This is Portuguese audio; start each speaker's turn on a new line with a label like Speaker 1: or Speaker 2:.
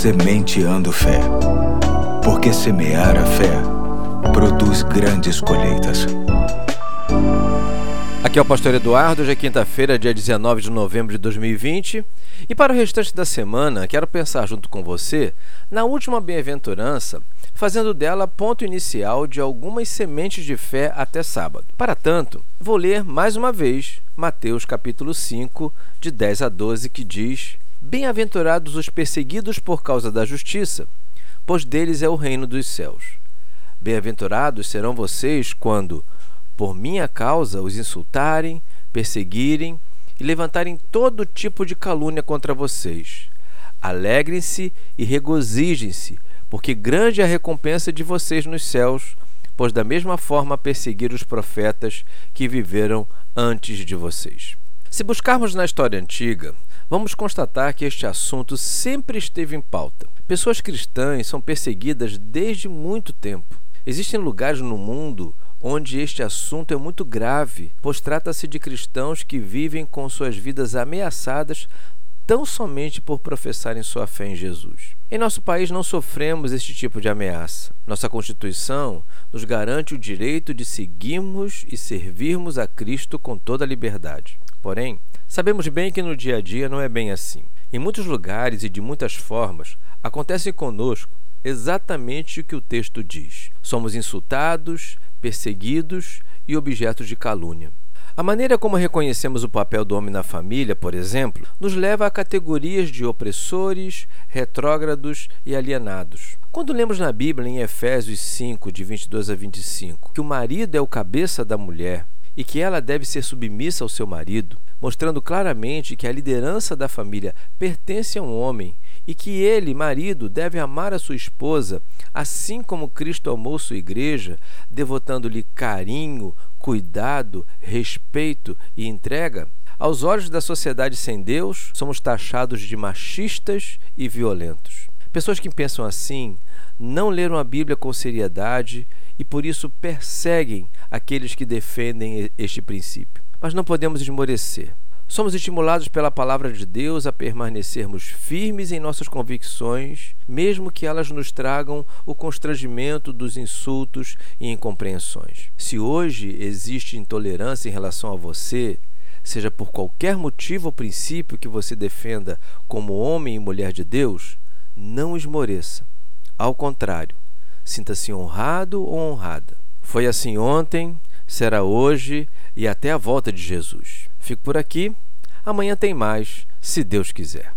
Speaker 1: Sementeando Fé. Porque semear a fé produz grandes colheitas.
Speaker 2: Aqui é o Pastor Eduardo, hoje é quinta-feira, dia 19 de novembro de 2020. E para o restante da semana, quero pensar junto com você na última bem-aventurança, fazendo dela ponto inicial de algumas sementes de fé até sábado. Para tanto, vou ler mais uma vez Mateus capítulo 5, de 10 a 12, que diz: Bem-aventurados os perseguidos por causa da justiça, pois deles é o reino dos céus. Bem-aventurados serão vocês quando, por minha causa, os insultarem, perseguirem e levantarem todo tipo de calúnia contra vocês. Alegrem-se e regozijem-se, porque grande é a recompensa de vocês nos céus, pois da mesma forma perseguiram os profetas que viveram antes de vocês. Se buscarmos na história antiga, vamos constatar que este assunto sempre esteve em pauta. Pessoas cristãs são perseguidas desde muito tempo. Existem lugares no mundo onde este assunto é muito grave, pois trata-se de cristãos que vivem com suas vidas ameaçadas tão somente por professarem sua fé em Jesus. Em nosso país não sofremos este tipo de ameaça. Nossa Constituição nos garante o direito de seguirmos e servirmos a Cristo com toda a liberdade. Porém, sabemos bem que no dia a dia não é bem assim. Em muitos lugares e de muitas formas, acontece conosco exatamente o que o texto diz. Somos insultados, perseguidos e objetos de calúnia. A maneira como reconhecemos o papel do homem na família, por exemplo, nos leva a categorias de opressores, retrógrados e alienados. Quando lemos na Bíblia, em Efésios 5, de 22 a 25, que o marido é o cabeça da mulher e que ela deve ser submissa ao seu marido, mostrando claramente que a liderança da família pertence a um homem e que ele, marido, deve amar a sua esposa, assim como Cristo amou sua igreja, devotando-lhe carinho, cuidado, respeito e entrega, aos olhos da sociedade sem Deus, somos taxados de machistas e violentos. Pessoas que pensam assim não leram a Bíblia com seriedade e por isso perseguem aqueles que defendem este princípio. Mas não podemos esmorecer. Somos estimulados pela palavra de Deus a permanecermos firmes em nossas convicções, mesmo que elas nos tragam o constrangimento dos insultos e incompreensões. Se hoje existe intolerância em relação a você, seja por qualquer motivo ou princípio que você defenda como homem e mulher de Deus, não esmoreça. Ao contrário, sinta-se honrado ou honrada. Foi assim ontem, será hoje e até a volta de Jesus. Fico por aqui. Amanhã tem mais, se Deus quiser.